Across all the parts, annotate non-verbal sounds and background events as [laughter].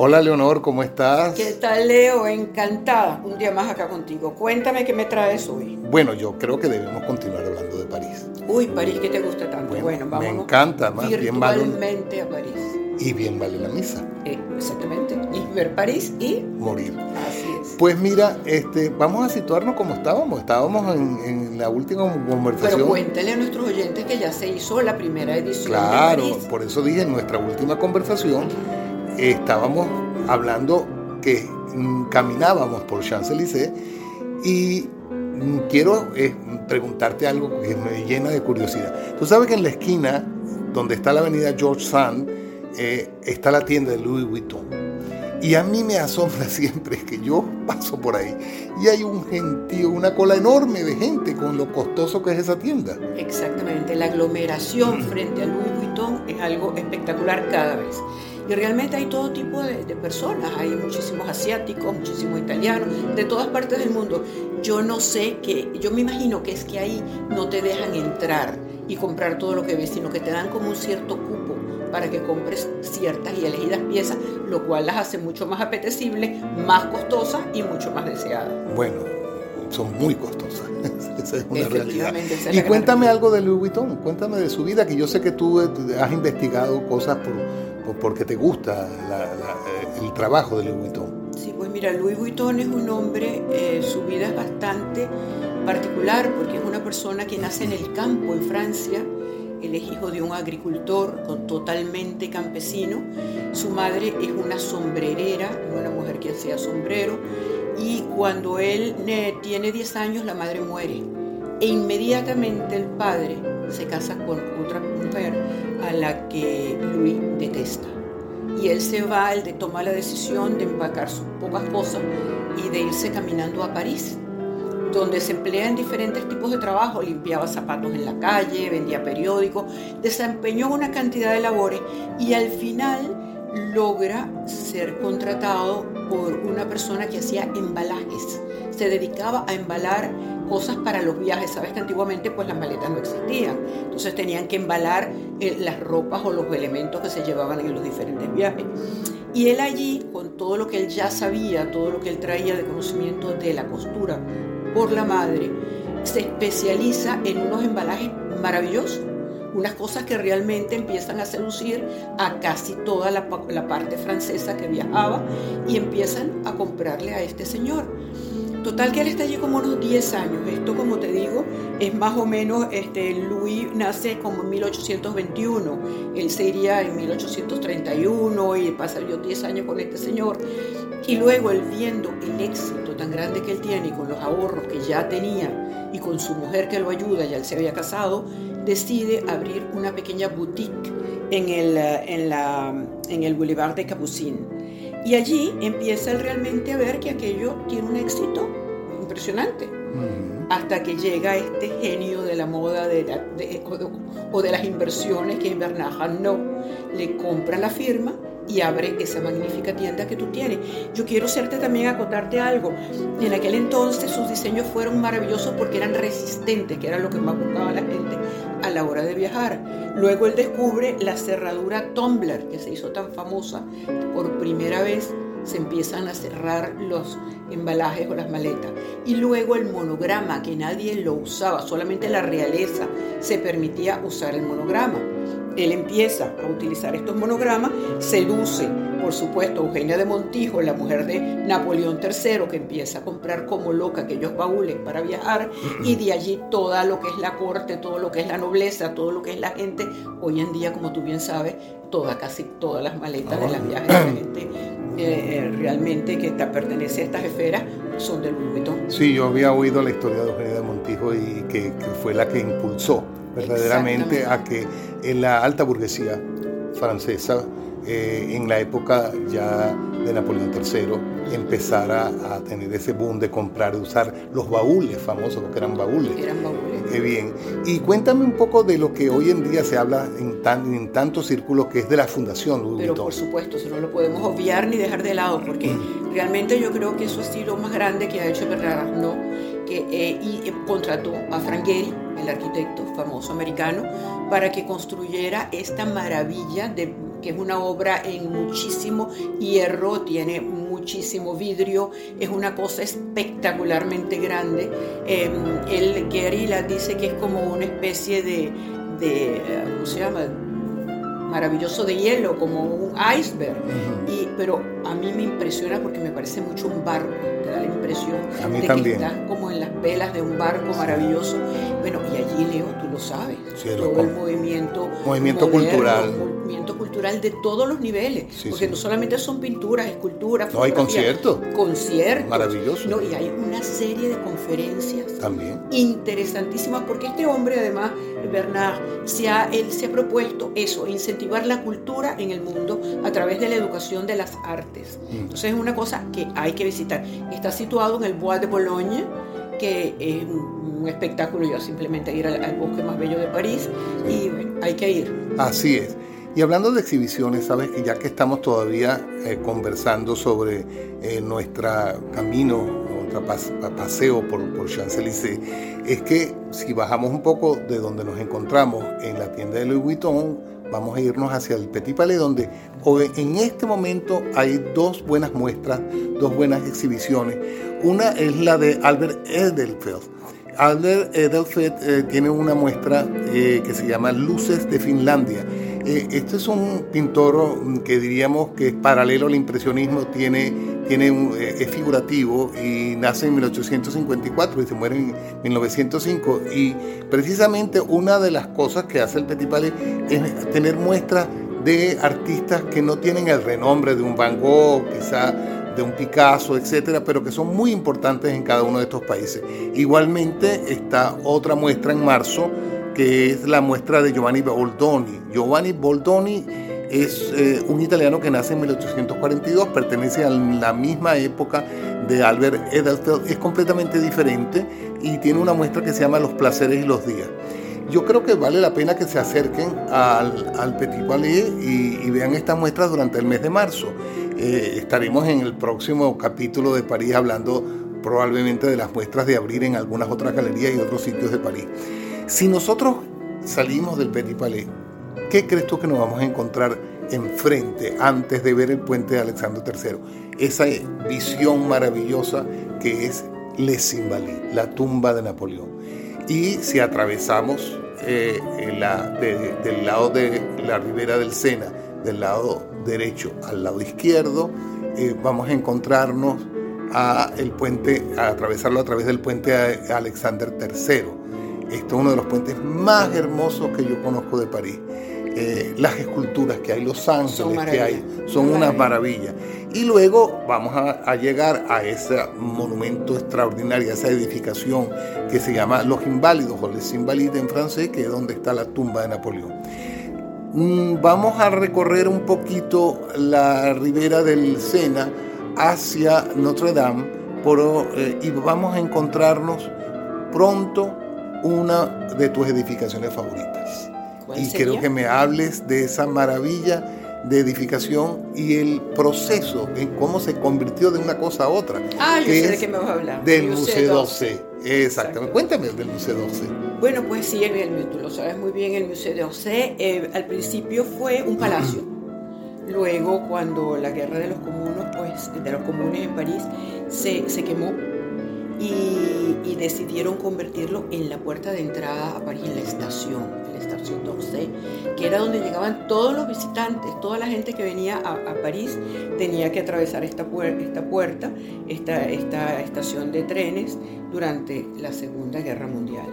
Hola Leonor, ¿cómo estás? ¿Qué tal Leo? Encantada. Un día más acá contigo. Cuéntame qué me traes hoy. Bueno, yo creo que debemos continuar hablando de París. Uy, París, ¿qué te gusta tanto? Bueno, vamos. Me encanta, más bien vale. a París. Y bien vale la misa. Eh, exactamente. Y ver París y morir. Así es. Pues mira, este, vamos a situarnos como estábamos. Estábamos en, la última conversación. Pero cuéntale a nuestros oyentes que ya se hizo la primera edición. Claro, de París. por eso dije en nuestra última conversación estábamos hablando que mm, caminábamos por Champs-Élysées y mm, quiero eh, preguntarte algo que me llena de curiosidad. Tú sabes que en la esquina donde está la avenida George Sand eh, está la tienda de Louis Vuitton. Y a mí me asombra [laughs] siempre que yo paso por ahí y hay un gentío, una cola enorme de gente con lo costoso que es esa tienda. Exactamente, la aglomeración frente a Louis Vuitton es algo espectacular cada vez. Y realmente hay todo tipo de, personas, hay muchísimos asiáticos, muchísimos italianos, de todas partes del mundo. Yo no sé qué, yo me imagino que es que ahí no te dejan entrar y comprar todo lo que ves, sino que te dan como un cierto cupo para que compres ciertas y elegidas piezas, lo cual las hace mucho más apetecibles, más costosas y mucho más deseadas. Bueno, son muy costosas. [laughs] Esa es una realidad. y cuéntame algo de Louis Vuitton, cuéntame de su vida, que yo sé que tú has investigado cosas por porque te gusta eh, el trabajo de Louis Vuitton. Sí, pues mira, Louis Vuitton es un hombre, eh, su vida es bastante particular porque es una persona que nace en el campo en Francia. Él es hijo de un agricultor totalmente campesino. Su madre es una sombrerera, una mujer que hacía sombrero. Y cuando él tiene 10 años, la madre muere. E inmediatamente el padre se casa con otra mujer a la que Luis detesta. Y él se va, él toma la decisión de empacar sus pocas cosas y de irse caminando a París, donde se emplea en diferentes tipos de trabajo, limpiaba zapatos en la calle, vendía periódicos, desempeñó una cantidad de labores y al final logra ser contratado por una persona que hacía embalajes, se dedicaba a embalar cosas para los viajes. Sabes que antiguamente pues las maletas no existían. Entonces tenían que embalar eh, las ropas o los elementos que se llevaban en los diferentes viajes. Y él allí, con todo lo que él ya sabía, todo lo que él traía de conocimiento de la costura por la madre, se especializa en unos embalajes maravillosos, unas cosas que realmente empiezan a seducir a casi toda la, la parte francesa que viajaba y empiezan a comprarle a este señor. Total que él está allí como unos 10 años. Esto, como te digo, es más o menos, este, Louis nace como en 1821. Él se iría en 1831 y pasaría 10 años con este señor. Y luego él viendo el éxito tan grande que él tiene y con los ahorros que ya tenía y con su mujer que lo ayuda, ya él se había casado, decide abrir una pequeña boutique en el, en la, en el Boulevard de Capucine y allí empieza él realmente a ver que aquello tiene un éxito impresionante. Hasta que llega este genio de la moda de o, de, las inversiones que es Bernard no le compra la firma y abre esa magnífica tienda que tú tienes. Yo quiero hacerte también acotarte algo. En aquel entonces sus diseños fueron maravillosos porque eran resistentes, que era lo que más buscaba la gente a la hora de viajar. Luego él descubre la cerradura Tumbler, que se hizo tan famosa por primera vez se empiezan a cerrar los embalajes o las maletas. Y luego el monograma, que nadie lo usaba, solamente la realeza se permitía usar el monograma. Él empieza a utilizar estos monogramas, seduce, por supuesto, Eugenia de Montijo, la mujer de Napoleón III, que empieza a comprar como loca aquellos baúles para viajar, y de allí toda lo que es la corte, todo lo que es la nobleza, todo lo que es la gente. Hoy en día, como tú bien sabes, toda, casi todas las maletas de las viajes de la gente eh, realmente que pertenece a estas esferas son del Vuitton. Sí, yo había oído la historia de Eugenia de Montijo y que, que fue la que impulsó verdaderamente a que en la alta burguesía francesa, eh, en la época ya de Napoleón III, empezara a tener ese boom de comprar, de usar los baúles famosos, porque eran baúles. Eran baúles. Qué bien. Y cuéntame un poco de lo que hoy en día se habla en, tan, en tantos círculos, que es de la Fundación Louis Pero por supuesto, eso no lo podemos obviar ni dejar de lado, porque mm. realmente yo creo que eso ha sido más grande que ha hecho Bernard Arnault, que eh, y, eh, contrató a Frank Gehry, el arquitecto famoso americano, para que construyera esta maravilla de que es una obra en muchísimo hierro, tiene muchísimo vidrio, es una cosa espectacularmente grande. Eh, el Guerrilla dice que es como una especie de, de ¿cómo se llama? maravilloso de hielo, como un iceberg. y, pero a mí me impresiona porque me parece mucho un barco, te da la impresión de que estás como en las velas de un barco maravilloso. Bueno, y allí, Leo, tú lo sabes, todo el movimiento, movimiento cultural. Movimiento cultural de todos los niveles, porque no solamente son pinturas, esculturas, no hay conciertos. Conciertos. Maravilloso. No, y hay una serie de conferencias también interesantísimas, porque este hombre, además, Bernard, se ha, él se ha propuesto eso, incentivar la cultura en el mundo a través de la educación de las artes. Mm. Entonces es una cosa que hay que visitar. Está situado en el Bois de Boulogne, que es un, espectáculo, yo simplemente ir al, bosque más bello de París, y hay que ir. Así es. Y hablando de exhibiciones, sabes que ya que estamos todavía eh, conversando sobre eh, nuestro camino, nuestro paseo por, por Champs-Élysées, es que si bajamos un poco de donde nos encontramos en la tienda de Louis Vuitton, vamos a irnos hacia el Petit Palais, donde en este momento hay dos buenas muestras, dos buenas exhibiciones. Una es la de Albert Edelfelt. Albert Edelfelt eh, tiene una muestra eh, que se llama Luces de Finlandia. Eh, este es un pintor mm, que diríamos que es paralelo al impresionismo, tiene tiene eh, es figurativo y nace en 1854 y se muere en 1905. Y precisamente una de las cosas que hace el Petit Palais es tener muestras de artistas que no tienen el renombre de un Van Gogh, quizá de un Picasso, etcétera, pero que son muy importantes en cada uno de estos países. Igualmente está otra muestra en marzo, que es la muestra de Giovanni Boldoni. Giovanni Boldoni es eh, un italiano que nace en 1842, pertenece a la misma época de Albert Edelfelt, es completamente diferente y tiene una muestra que se llama Los placeres y los días. Yo creo que vale la pena que se acerquen al, Petit Palais y, vean esta muestra durante el mes de marzo. Eh, estaremos en el próximo capítulo de París hablando probablemente de las muestras de abril en algunas otras galerías y otros sitios de París. Si nosotros salimos del Petit Palais ¿Qué crees tú que nos vamos a encontrar enfrente antes de ver el puente de Alexandre III? Esa visión maravillosa que es Les Invalides, la tumba de Napoleón. Y si atravesamos eh, del lado de la ribera del Sena, del lado derecho al lado izquierdo, eh, vamos a encontrarnos a el puente, a atravesarlo a través del puente Alexander III. Este es uno de los puentes más hermosos que yo conozco de París. Eh, las esculturas que hay, los ángeles que hay, son una maravilla. Y luego vamos a, llegar a ese monumento extraordinario, a esa edificación que se llama Los Inválidos o Les Invalides en francés, que es donde está la tumba de Napoleón. Mm, vamos a recorrer un poquito la ribera del Sena hacia Notre Dame eh, y vamos a encontrarnos pronto una de tus edificaciones favoritas y quiero que me hables de esa maravilla de edificación y el proceso en cómo se convirtió de una cosa a otra. Ah, yo sé de qué me vas a hablar. Del Museo 12. Exactamente. Cuéntame del Museo 12. Bueno, pues sí, tú lo sabes muy bien, el Museo 12 eh, al principio fue un palacio. [clears throat] Luego, cuando la guerra de los comunes, pues, de los comunes en París se, se quemó y, decidieron convertirlo en la puerta de entrada a París, en la estación, en la estación d'Orsay, que era donde llegaban todos los visitantes, toda la gente que venía a, París tenía que atravesar esta, esta puerta, esta, esta estación de trenes durante la Segunda Guerra Mundial.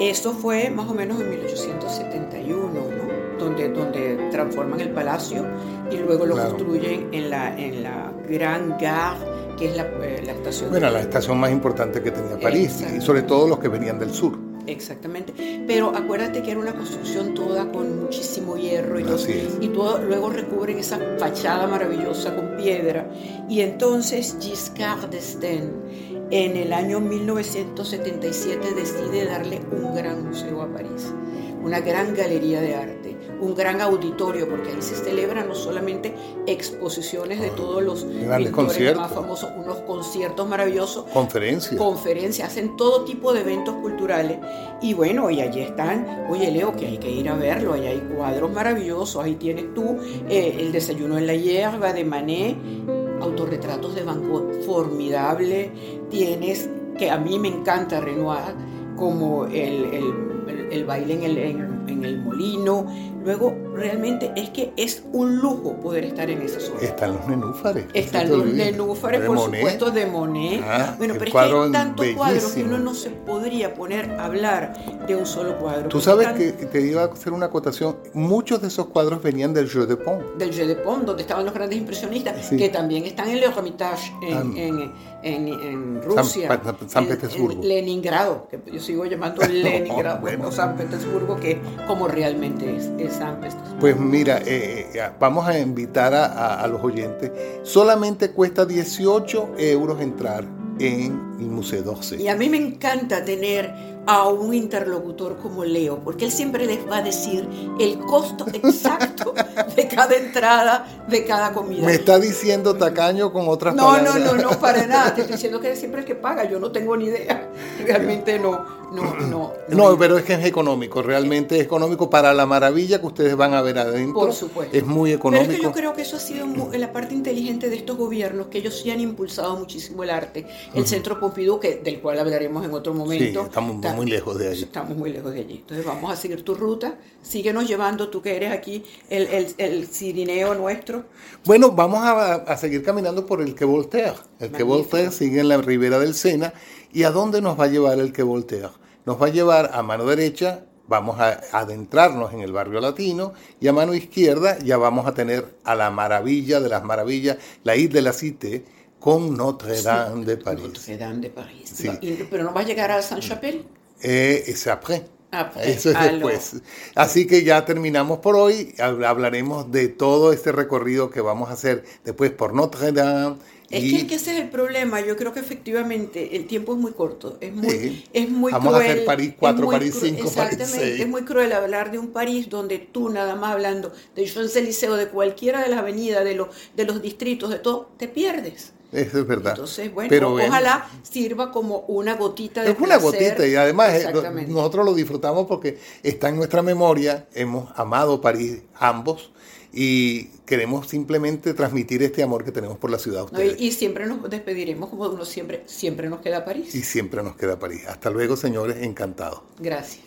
Eso fue más o menos en 1871, ¿no? donde, donde transforman el palacio y luego lo construyen en la, en la Gran Gare que es eh, la, estación. Bueno, la estación más importante que tenía París, y sobre todo los que venían del sur. Exactamente. Pero acuérdate que era una construcción toda con muchísimo hierro y todo, y todo luego recubren esa fachada maravillosa con piedra. Y entonces Giscard d'Estaing en el año 1977 decide darle un gran museo a París, una gran galería de arte un gran auditorio, porque ahí se celebran no solamente exposiciones de todos los Grandes conciertos. más famosos, unos conciertos maravillosos, Conferencias. conferencias, hacen todo tipo de eventos culturales. Y bueno, y allí están, oye Leo, que hay que ir a verlo, allá hay cuadros maravillosos, ahí tienes tú eh, el desayuno en la hierba de Manet, autorretratos de Van Gogh formidable, tienes, que a mí me encanta Renoir, como el, el, el- el baile en el, en- en el molino. Luego, realmente es que es un lujo poder estar en esa zona. Están los nenúfares. Están no los nenúfares, por Monet. supuesto, de Monet. Ah, bueno, pero es que hay tantos cuadros que uno no se podría poner a hablar de un solo cuadro. Tú sabes están que te iba a hacer una acotación. Muchos de esos cuadros venían del Jeu de Pont. Del Jeu de Paume, donde estaban los grandes impresionistas, Sí. que también están en el Hermitage en, en, en- en Rusia. San en- Petersburgo. en Leningrado, que yo sigo llamando [laughs] Leningrado, bueno. o San Petersburgo, que como realmente es, es Pues mira, eh, eh, vamos a invitar a, a- a los oyentes. Solamente cuesta 18 euros entrar en el Museo Y d'Orsay. a mí me encanta tener a un interlocutor como Leo, porque él siempre les va a decir el costo [laughs] exacto de cada entrada, de cada comida. Me está diciendo tacaño con otras No, no, palabras. no, no, para [laughs] nada. Te estoy diciendo que es siempre el que paga. Yo no tengo ni idea. [laughs] Realmente no, no, no. No, pero es que es económico, realmente es económico para la maravilla que ustedes van a ver adentro. Por supuesto. Es muy Pero económico. es que yo creo que eso ha sido la parte inteligente de estos gobiernos, que ellos sí han impulsado muchísimo el arte. El Centro Pompidou, que, del cual hablaremos en otro momento. Sí, estamos está- muy lejos de allí. Estamos muy lejos de allí. Entonces vamos a seguir tu ruta. Síguenos llevando, tú que eres aquí el, el, el cirineo nuestro. Bueno, vamos a, a seguir caminando por el que Voltaire. El que Magnífico. Voltaire sigue en la ribera del Sena. ¿Y a dónde nos va a llevar el que Voltaire? Nos va a llevar a mano derecha, vamos a adentrarnos en el barrio latino, y a mano izquierda ya vamos a tener a la maravilla de las maravillas, la isla de la Cité, con Notre Dame de París. Notre Dame de París. Sí. Pero no va a llegar a Saint-Chapelle. Eh, es après. Après. Eso es después. Así que ya terminamos por hoy. Hab- Hablaremos de todo este recorrido que vamos a hacer después por Notre Dame. Es y- que, que ese es el problema. Yo creo que efectivamente el tiempo es muy corto. Es muy, Sí. es muy Vamos a cruel. hacer París es 4, muy París cru- 5, París Exactamente. 6. Es muy cruel hablar de un París donde tú, nada más hablando de Champs-Élysées o de cualquiera de las avenidas, de, los de los distritos, de todo, te pierdes. Eso es verdad. Entonces, bueno, Pero ojalá sirva como una gotita de Es una gotita y además eh, nosotros lo disfrutamos porque está en nuestra memoria, hemos amado París ambos y queremos simplemente transmitir este amor que tenemos por la ciudad a ¿no? ustedes. Y, y siempre nos despediremos como uno siempre, siempre nos queda París. y siempre nos queda París. Hasta luego, señores, encantados. Gracias.